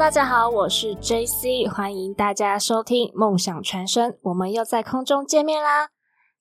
大家好，我是 JC，欢迎大家收听梦想传声，我们又在空中见面啦。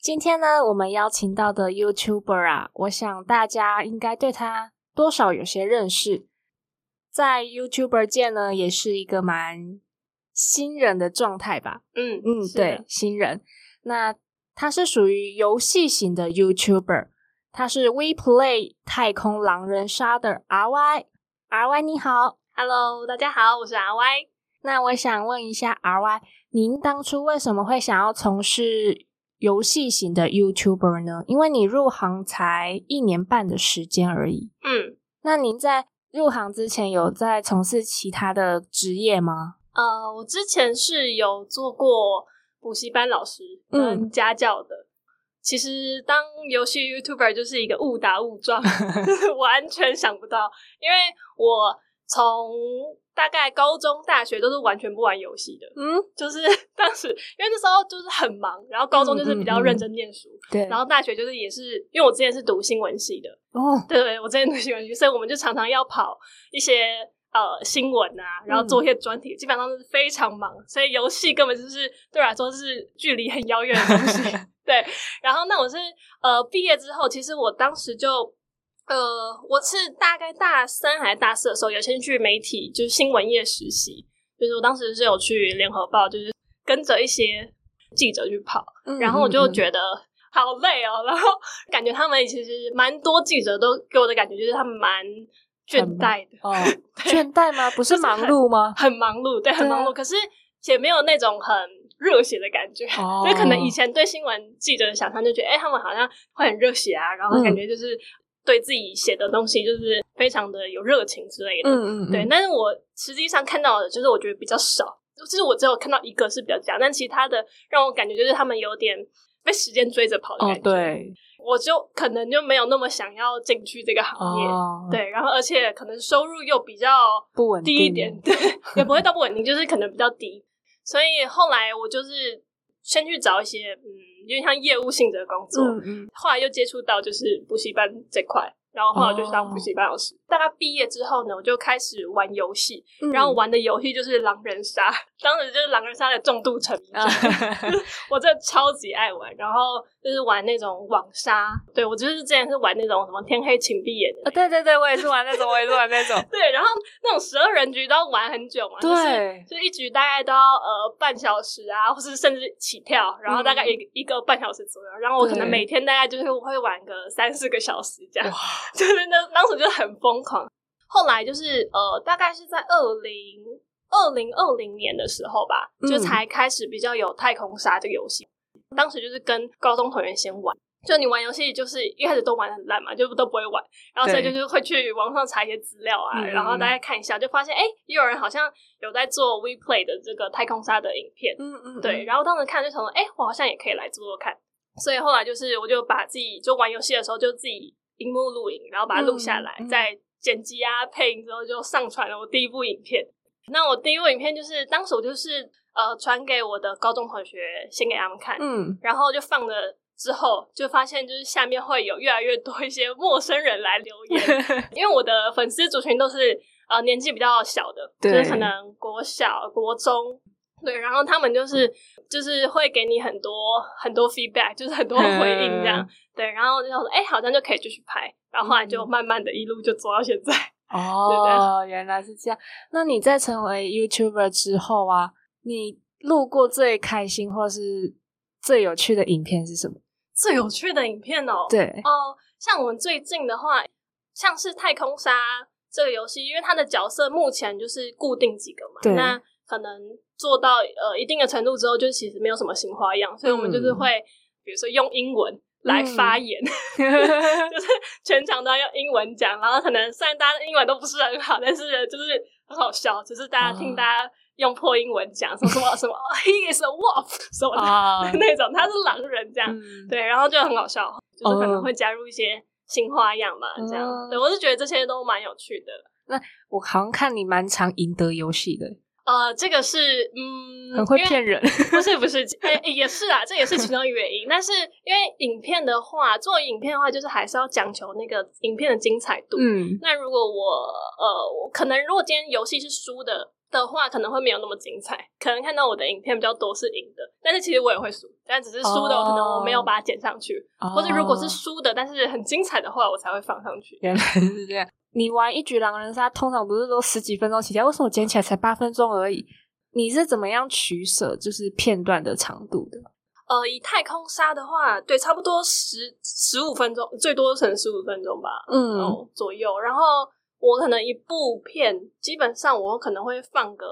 今天呢，我们邀请到的 YouTuber 啊，我想大家应该对他多少有些认识，在 YouTuber 界呢，也是一个蛮新人的状态吧。嗯嗯，对，新人。那他是属于游戏型的 YouTuber，他是 WePlay 太空狼人杀的 RY。RY 你好，，Hello，大家好，我是 R Y。那我想问一下 RY，您当初为什么会想要从事游戏型的 YouTuber 呢？因为你入行才一年半的时间而已。嗯，那您在入行之前有在从事其他的职业吗？呃，我之前是有做过补习班老师嗯跟家教的。其实当游戏 YouTuber 就是一个误打误撞，就是完全想不到，因为我从大概高中、大学都是完全不玩游戏的，嗯，就是 当时因为那时候就是很忙，然后高中就是比较认真念书，对。然后大学就是也是因为我之前是读新闻系的，哦，对对，我之前读新闻系，所以我们就常常要跑一些呃新闻啊，然后做一些专题，基本上都是非常忙，所以游戏根本就是对我来说是距离很遥远的东西。对，然后那我是呃毕业之后，其实我当时就。呃，我是大概大三还是大四的时候，有先去媒体，就是新闻业实习。就是我当时是有去联合报，就是跟着一些记者去跑，嗯然后我就觉得好累哦，然后 感觉他们其实蛮多记者都给我的感觉就是他们蛮倦怠的，哦，对倦怠吗？不是忙碌吗？很忙碌，对，很忙碌，可是也没有那种很热血的感觉。哦 就可能以前对新闻记者的想象就觉得，哎、他们好像会很热血啊，然后感觉就是对自己写的东西就是非常的有热情之类的。嗯嗯，对，但是我实际上看到的就是我觉得比较少，就是我只有看到一个是比较假，但其他的让我感觉就是他们有点被时间追着跑的感哦觉。，对，我就可能就没有那么想要进去这个行业。哦，，对，然后而且可能收入又比较不稳定低一点，对，也不会到不稳定，就是可能比较低。所以后来我就是先去找一些嗯，有点像业务性质的工作，嗯嗯，后来又接触到就是补习班这块，然后后来我就去当补习班老师。大概毕业之后呢，我就开始玩游戏，嗯然后玩的游戏就是狼人杀，当时就是狼人杀的重度沉迷 我真的超级爱玩。然后就是玩那种网杀，对我就是之前是玩那种什么天黑请闭眼的啊，对对对，我也是玩那种，我也是玩那种，对，然后那种十二人局都要玩很久嘛，就是对就一局大概都要呃半小时啊，或是甚至起跳，然后大概一个、一个半小时左右，然后我可能每天大概就是会玩个三四个小时这样，就是那当时就很疯狂。后来就是呃，大概是在二零二零二零年的时候吧，嗯就才开始比较有太空杀这个游戏。当时就是跟高中同学先玩，就你玩游戏就是一开始都玩得很烂嘛，就都不会玩，然后所以就是会去网上查一些资料啊，嗯然后大家看一下，就发现哎，诶也有人好像有在做 WePlay 的这个太空沙的影片，嗯嗯，对，然后当时看就想说，哎、我好像也可以来做做看。所以后来就是，我就把自己就玩游戏的时候就自己荧幕录影，然后把它录下来，嗯嗯再剪辑啊、配音之后就上传了我第一部影片。那我第一部影片就是当时我就是呃传给我的高中同学，先给他们看，嗯，然后就放了之后，就发现就是下面会有越来越多一些陌生人来留言，因为我的粉丝族群都是呃年纪比较小的，就对是可能国小、国中，对，然后他们就是就是会给你很多很多 feedback，就是很多回应这样，对，然后就想说，哎、好像就可以继续拍，然后后来就嗯慢慢的一路就做到现在。哦，原来是这样。那你在成为 YouTuber 之后啊，你录过最开心或是最有趣的影片是什么？最有趣的影片哦，对，哦，像我们最近的话，像是太空杀这个游戏，因为它的角色目前就是固定几个嘛，那可能做到呃一定的程度之后，就其实没有什么新花样，所以我们就是嗯。会，比如说用英文来发言，就是全场都要用英文讲，然后可能虽然大家的英文都不是很好，但是就是很好笑，只是大家听哦。大家用破英文讲，说什么什么 he is a wolf 什么的、啊，那种，他是狼人这样。嗯，对，然后就很好笑，就是可能哦会加入一些新花样嘛，这样。哦对我是觉得这些都蛮有趣的。那我好像看你蛮常赢得游戏的，呃，这个是嗯，很会骗人。不 是不是，呃也是啊，这也是其中一个原因。但是因为影片的话，做影片的话，就是还是要讲求那个影片的精彩度。嗯，那如果我呃，我可能如果今天游戏是输的的话，可能会没有那么精彩。可能看到我的影片比较多是赢的，但是其实我也会输，但只是输的，可能我没有把它剪上去，或者如果是输的，但是很精彩的话，我才会放上去。原来是这样。你玩一局狼人杀，通常不是都十几分钟起跳？为什么剪起来才八分钟而已？你是怎么样取舍，就是片段的长度的？呃，以太空杀的话，对，差不多十十五分钟，最多成十五分钟吧，嗯，左右。然后我可能一部片，基本上我可能会放个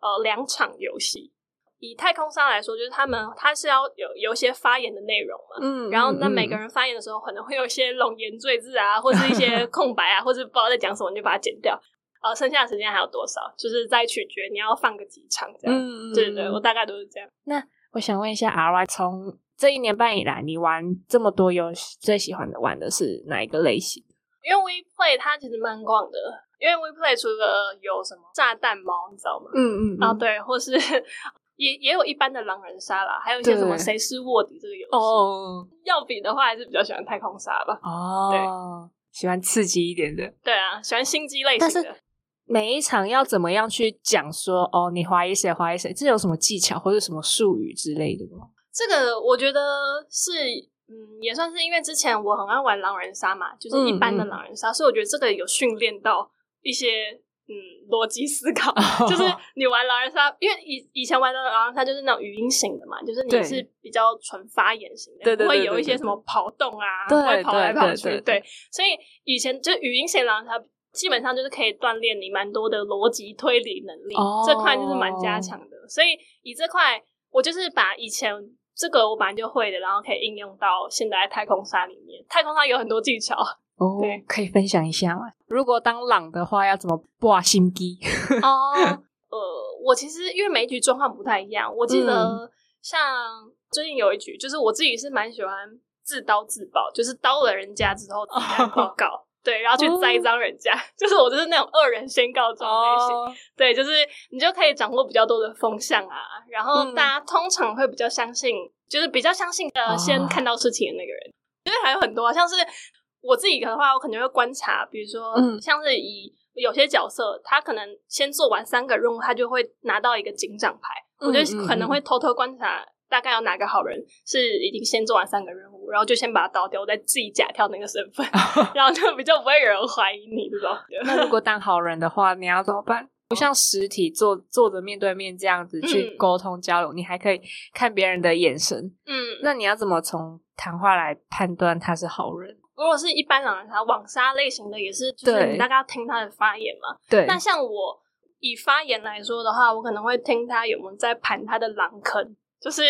呃两场游戏。以太空杀来说，就是他们他是要有有一些发言的内容嘛，嗯，然后那每个人发言的时候，可能会有一些冗言赘字啊，或是一些 空白啊，或者不知道在讲什么，你就把它剪掉。呃，剩下的时间还有多少，就是再取决你要放个几场这样。嗯对对，我大概都是这样。那我想问一下，R Y，从这一年半以来，你玩这么多游戏，最喜欢的玩的是哪一个类型？因为 We Play 它其实蛮广的，因为 We Play 除了有什么炸弹猫，你知道吗？嗯嗯啊，对，或是也也有一般的狼人杀啦，还有一些什么谁是卧底这个游戏。哦，要比的话，还是比较喜欢太空杀吧。哦，对，喜欢刺激一点的。对啊，喜欢心机类型的。每一场要怎么样去讲说哦，你怀疑谁怀疑谁？这有什么技巧或者什么术语之类的吗？这个我觉得是，嗯，也算是因为之前我很爱玩狼人杀嘛，就是一般的狼人杀，所以我觉得这个有训练到一些嗯逻辑思考。就是你玩狼人杀，因为以以前玩的狼人杀就是那种语音型的嘛，就是你是比较纯发言型的，不会有一些什么跑动啊，会跑来跑去。对，所以以前就语音型狼人杀。基本上就是可以锻炼你蛮多的逻辑推理能力，这块就是蛮加强的。所以以这块，我就是把以前这个我本来就会的，然后可以应用到现在太空沙里面。太空沙有很多技巧哦，对，可以分享一下吗？如果当狼的话，要怎么挂心机？哦，呃，我其实因为每一局状况不太一样，我记得像最近有一局，就是我自己是蛮喜欢自刀自爆，就是刀了人家之后自己报告。对，然后去栽赃人家，就是我就是那种恶人先告状类型。对，就是你就可以掌握比较多的风向啊，然后大家通常会比较相信，就是比较相信呃先看到事情的那个人。因为还有很多，啊像是我自己的话，我可能会观察，比如说像是以有些角色，他可能先做完三个任务，他就会拿到一个警长牌，我就可能会偷偷观察。大概有哪个好人是已经先做完三个任务，然后就先把它倒掉，再自己假跳那个身份，然后就比较不会有人怀疑你这种。那如果当好人的话，你要怎么办？不像实体坐坐着面对面这样子去沟通交流，你还可以看别人的眼神。嗯，那你要怎么从谈话来判断他是好人？如果是一般狼人杀、网杀类型的，也是就是你大概要听他的发言嘛。对。那像我以发言来说的话，我可能会听他有没有在盘他的狼坑。就是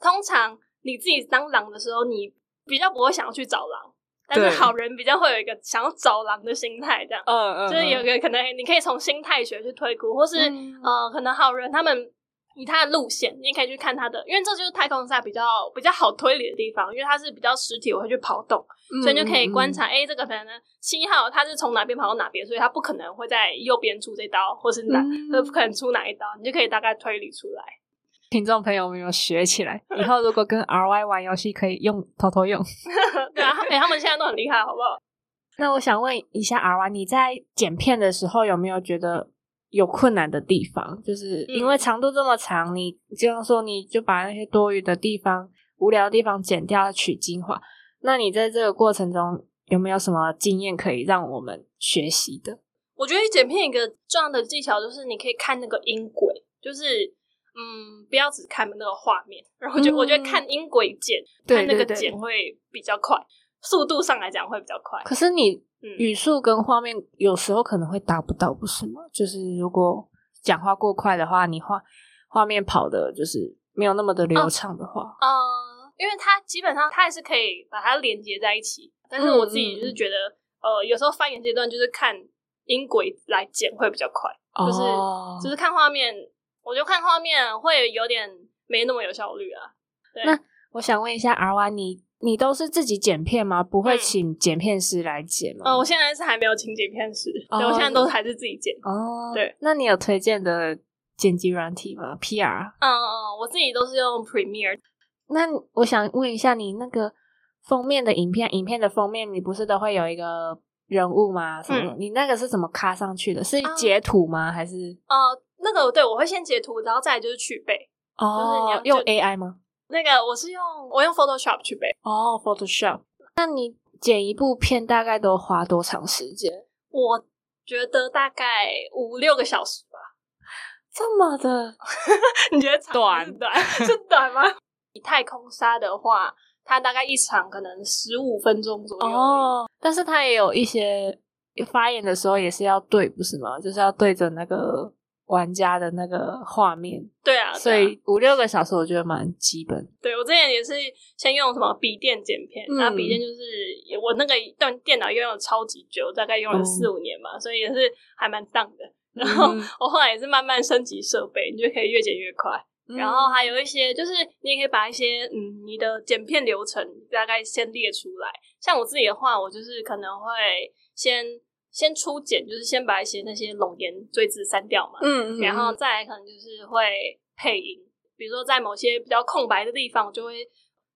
通常你自己当狼的时候，你比较不会想要去找狼，但是好人比较会有一个想要找狼的心态，这样。嗯嗯。就是有个可能，你可以从心态学去推估，或是呃，可能好人他们以他的路线，你可以去看他的，因为这就是太空赛比较比较好推理的地方，因为它是比较实体，我会去跑动，所以就可以观察，哎，这个可能七号他是从哪边跑到哪边，所以他不可能会在右边出这刀，或是哪呃不可能出哪一刀，你就可以大概推理出来。听众朋友们有学起来，以后如果跟 R Y 玩游戏，可以用偷偷用。对啊，哎，他们现在都很厉害，好不好？那我想问一下 R Y，你在剪片的时候有没有觉得有困难的地方？就是因为长度这么长，你这样说你就把那些多余的地方、无聊的地方剪掉，取精华。那你在这个过程中有没有什么经验可以让我们学习的？我觉得剪片一个重要的技巧就是你可以看那个音轨，就是。嗯，不要只看那个画面，然后就我觉得看音轨剪，看那个剪会比较快，速度上来讲会比较快。可是你语速跟画面有时候可能会达不到，不是吗？就是如果讲话过快的话，你画画面跑的就是没有那么的流畅的话，呃，因为它基本上它还是可以把它连接在一起，但是我自己就是觉得，呃，有时候发言阶段就是看音轨来剪会比较快，就是就是看画面。我就看画面会有点没那么有效率啊。那我想问一下 R Y，你你都是自己剪片吗？不会请剪片师来剪吗？哦，我现在是还没有请剪片师，对我现在都还是自己剪。哦，对，那你有推荐的剪辑软体吗？P R？嗯嗯，我自己都是用 Premiere。那我想问一下，你那个封面的影片，影片的封面，你不是都会有一个人物吗？什么？你那个是怎么卡上去的？是截图吗？还是？呃。那个对我会先截图，然后再来就是去背。就是你要哦，用 AI 吗？那个我是用我用 Photoshop 去背，哦，Photoshop。那你剪一部片大概都花多长时间？我觉得大概五六个小时吧。这么的 你觉得短短 是短吗？以太空沙的话，它大概一场可能十五分钟左右。哦，哦，但是它也有一些发言的时候也是要对，不是吗？就是要对着那个玩家的那个画面，对啊，所对啊以五六个小时我觉得蛮基本。对我之前也是先用什么笔电剪片，嗯那、笔电就是我那个段电脑用了超级久，大概用了哦四五年嘛，所以也是还蛮当的。然后嗯我后来也是慢慢升级设备，你就可以越剪越快。然后还有一些就是你也可以把一些嗯你的剪片流程大概先列出来。像我自己的话，我就是可能会先先初剪，就是先把一些那些冗言赘字删掉嘛，嗯，嗯然后再来可能就是会配音，比如说在某些比较空白的地方，我就会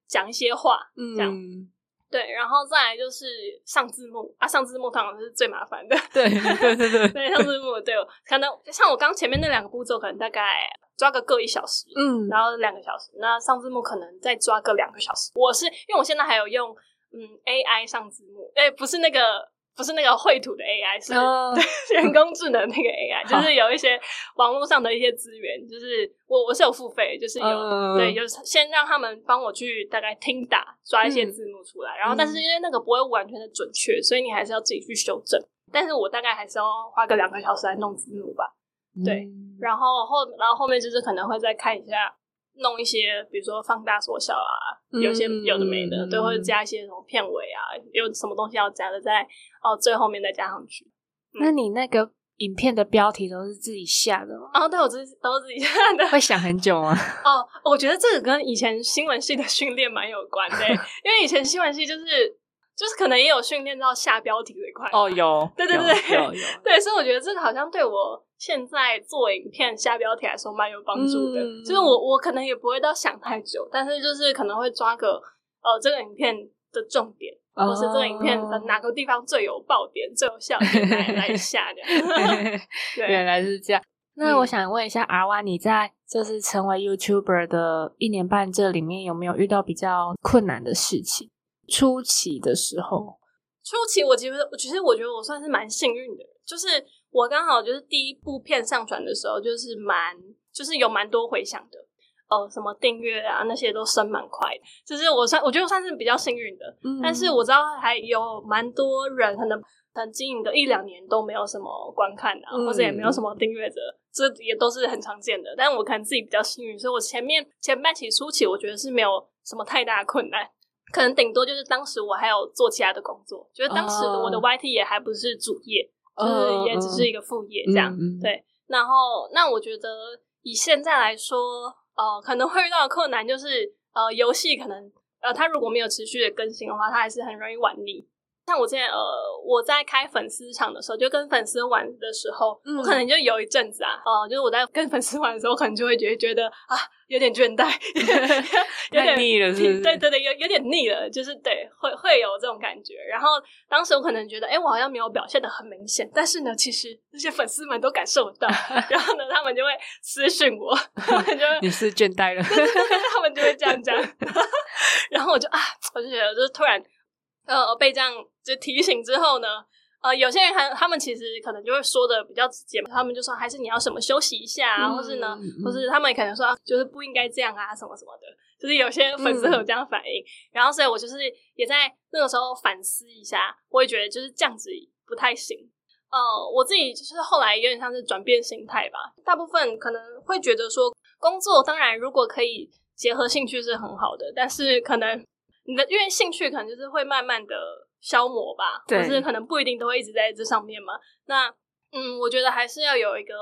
讲一些话，嗯这样对，然后再来就是上字幕啊，上字幕通常是最麻烦的，对对对对，对，上字幕对，可能像我刚前面那两个步骤，可能大概抓个各一小时，嗯。然后两个小时，那上字幕可能再抓个两个小时。我是因为我现在还有用嗯 AI 上字幕，哎，不是那个不是那个绘图的 AI，是、哦。人工智能那个 AI，就是有一些网络上的一些资源，就是我我是有付费，就是有、嗯。对，有先让他们帮我去大概听打抓一些字幕出来，然后但是因为那个不会完全的准确，所以你还是要自己去修正。但是我大概还是要花个两个小时来弄字幕吧。对。嗯。然后后然后后面就是可能会再看一下，弄一些比如说放大缩小啊，嗯有些有的没的，嗯对，或者加一些什么片尾啊，有什么东西要加的，在哦最后面再加上去。那你那个影片的标题都是自己下的吗？哦，对我自己都是自己下的。会想很久吗？哦，我觉得这个跟以前新闻系的训练蛮有关的，因为以前新闻系就是就是可能也有训练到下标题这一块。哦，有，对对对有有有，对，所以我觉得这个好像对我现在做影片下标题来说蛮有帮助的。嗯就是我我可能也不会到想太久，但是就是可能会抓个呃这个影片的重点，或是这个影片的哪个地方最有爆点、最有笑点来来下的。对，原来是这样。那我嗯想问一下阿哇，你在就是成为 YouTuber 的一年半这里面，有没有遇到比较困难的事情？初期的时候，初期我其实其实我觉得我算是蛮幸运的，就是我刚好就是第一部片上传的时候，就是蛮就是有蛮多回响的。呃，什么订阅啊，那些都升蛮快的，就是我算我觉得我算是比较幸运的，嗯但是我知道还有蛮多人可能可能经营的一两年都没有什么观看啊，嗯或者也没有什么订阅者，这也都是很常见的。但我可能自己比较幸运，所以我前面前半期初期，我觉得是没有什么太大的困难，可能顶多就是当时我还有做其他的工作，就是当时的我的哦 YT 也还不是主业，就是嗯也只是一个副业这样。对，然后那我觉得以现在来说，呃，可能会遇到的困难就是，呃，游戏可能，呃，它如果没有持续的更新的话，它还是很容易玩腻。像我之前，呃，我在开粉丝场的时候，就跟粉丝玩的时候，嗯我可能就有一阵子啊，呃，就是我在跟粉丝玩的时候，我可能就会觉得觉得啊，有点倦怠，有太点腻了，是不是？对对对，有有点腻了，就是对，会会有这种感觉。然后当时我可能觉得，哎，我好像没有表现的很明显，但是呢，其实那些粉丝们都感受得到，然后呢，他们就会私讯我，他们就会你是倦怠了。对对对，他们就会这样讲，然后我就啊，我就觉得就是突然呃被这样就提醒之后呢。呃，有些人还他们其实可能就会说的比较直接嘛，他们就说还是你要什么休息一下啊，嗯或是呢，嗯或是他们可能说、啊就是不应该这样啊，什么什么的，就是有些粉丝会有这样反应，然后所以我就是也在那个时候反思一下，我也觉得就是这样子不太行。呃，我自己就是后来有点像是转变心态吧，大部分可能会觉得说，工作当然如果可以结合兴趣是很好的，但是可能你的因为兴趣可能就是会慢慢的消磨吧，对或是可能不一定都会一直在这上面嘛。那嗯，我觉得还是要有一个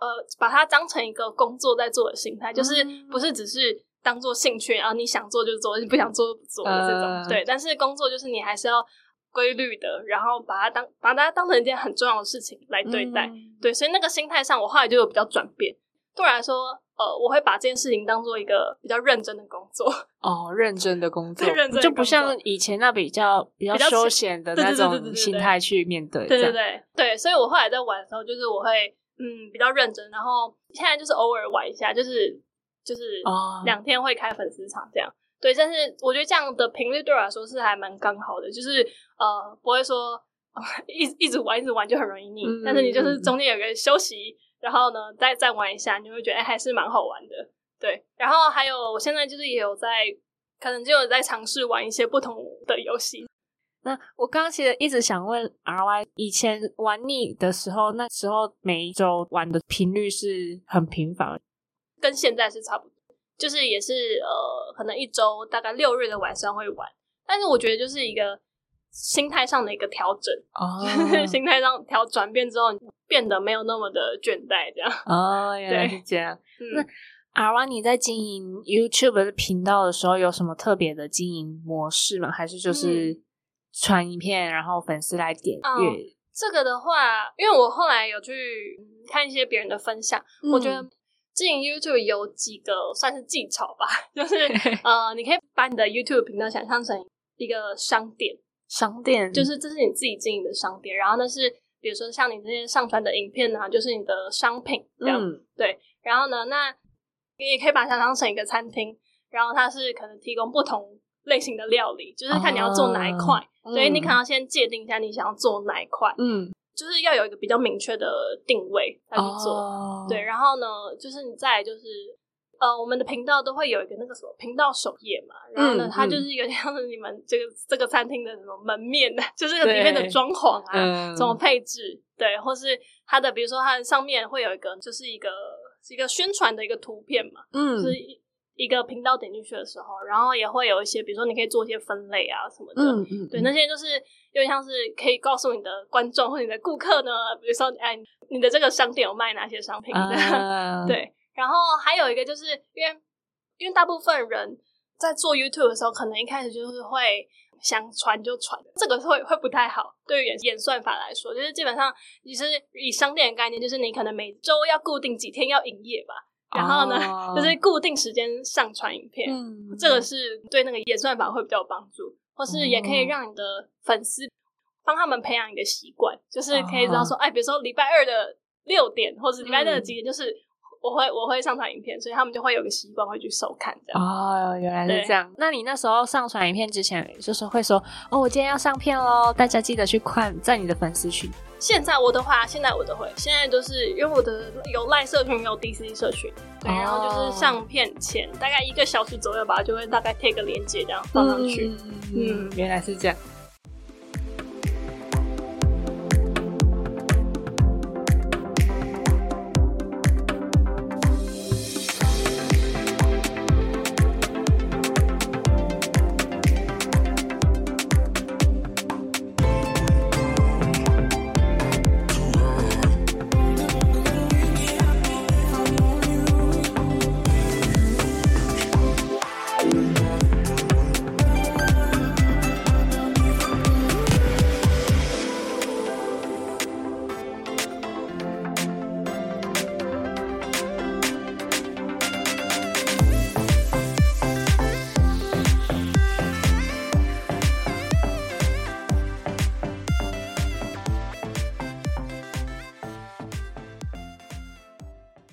呃，把它当成一个工作在做的心态，就是嗯不是只是当做兴趣，然后你想做就做，你不想做就不做的这种。呃对，但是工作就是你还是要规律的，然后把它当把它当成一件很重要的事情来对待。嗯对，所以那个心态上，我后来就有比较转变。对我来说，呃，我会把这件事情当做一个比较认真的工作。哦，认真的工作对认真，的就不像以前那比较比较休闲的那种心态去面对。对对，对对，所以我后来在玩的时候，就是我会嗯比较认真，然后现在就是偶尔玩一下，就是就是哦两天会开粉丝场这样。对，但是我觉得这样的频率对我来说是还蛮刚好的，就是呃不会说、呃一一直玩一直玩就很容易腻，嗯但是你就是中间有个休息，然后呢再再玩一下，你会觉得哎、还是蛮好玩的。对，然后还有我现在就是也有在，可能就有在尝试玩一些不同的游戏。那我刚刚其实一直想问 R Y，以前玩腻的时候，那时候每一周玩的频率是很频繁，跟现在是差不多，就是也是呃，可能一周大概六日的晚上会玩，但是我觉得就是一个心态上的一个调整，哦 心态上调转变之后，变得没有那么的倦怠，这样。哦，原来对是这样。嗯，R Y，你在经营 YouTube 的频道的时候，有什么特别的经营模式吗？还是就是传影片，然后粉丝来点嗯阅？这个的话，因为我后来有去嗯看一些别人的分享，我觉得经营 YouTube 有几个算是技巧吧，就是 呃，你可以把你的 YouTube 频道想象成一个商店，商店就是这是你自己经营的商店，然后那是比如说像你这些上传的影片啊，就是你的商品这样，嗯然后呢，那你也可以把它想象成一个餐厅，然后它是可能提供不同类型的料理，就是看你要做哪一块，哦所以你嗯可能要先界定一下你想要做哪一块，嗯就是要有一个比较明确的定位再去做。哦对，然后呢，就是你再来就是。呃，我们的频道都会有一个那个什么频道首页嘛，然后呢，嗯它就是有点像是你们这个这个餐厅的什么门面的，就是里面的装潢啊，嗯。怎么配置，对，或是它的，比如说它的上面会有一个，就是一个是一个宣传的一个图片嘛，嗯就是一一个频道点进去的时候，然后也会有一些，比如说你可以做一些分类啊什么的，嗯嗯对，那些就是有点像是可以告诉你的观众或你的顾客呢，比如说哎，你的这个商店有卖哪些商品，这样啊。对，然后还有一个就是因为因为大部分人在做 YouTube 的时候，可能一开始就是会想传就传，这个会会不太好。对于演演算法来说，就是基本上你是以商店的概念，就是你可能每周要固定几天要营业吧，然后呢，哦就是固定时间上传影片，嗯这个是对那个演算法会比较有帮助，或是也可以让你的粉丝帮他们培养一个习惯，就是可以知道说，哎，比如说礼拜二的六点，或是礼拜六的几点，就是我会我会上传影片，所以他们就会有个习惯会去收看这样。哦，原来是这样。那你那时候上传影片之前，就是会说哦，我今天要上片喽，大家记得去看，在你的粉丝群。现在我的话，现在我都会，现在都是因为我的有赖社群，有 DC 社群，对，哦然后就是上片前大概一个小时左右吧，就会大概贴个链接这样放上去。嗯，原来是这样。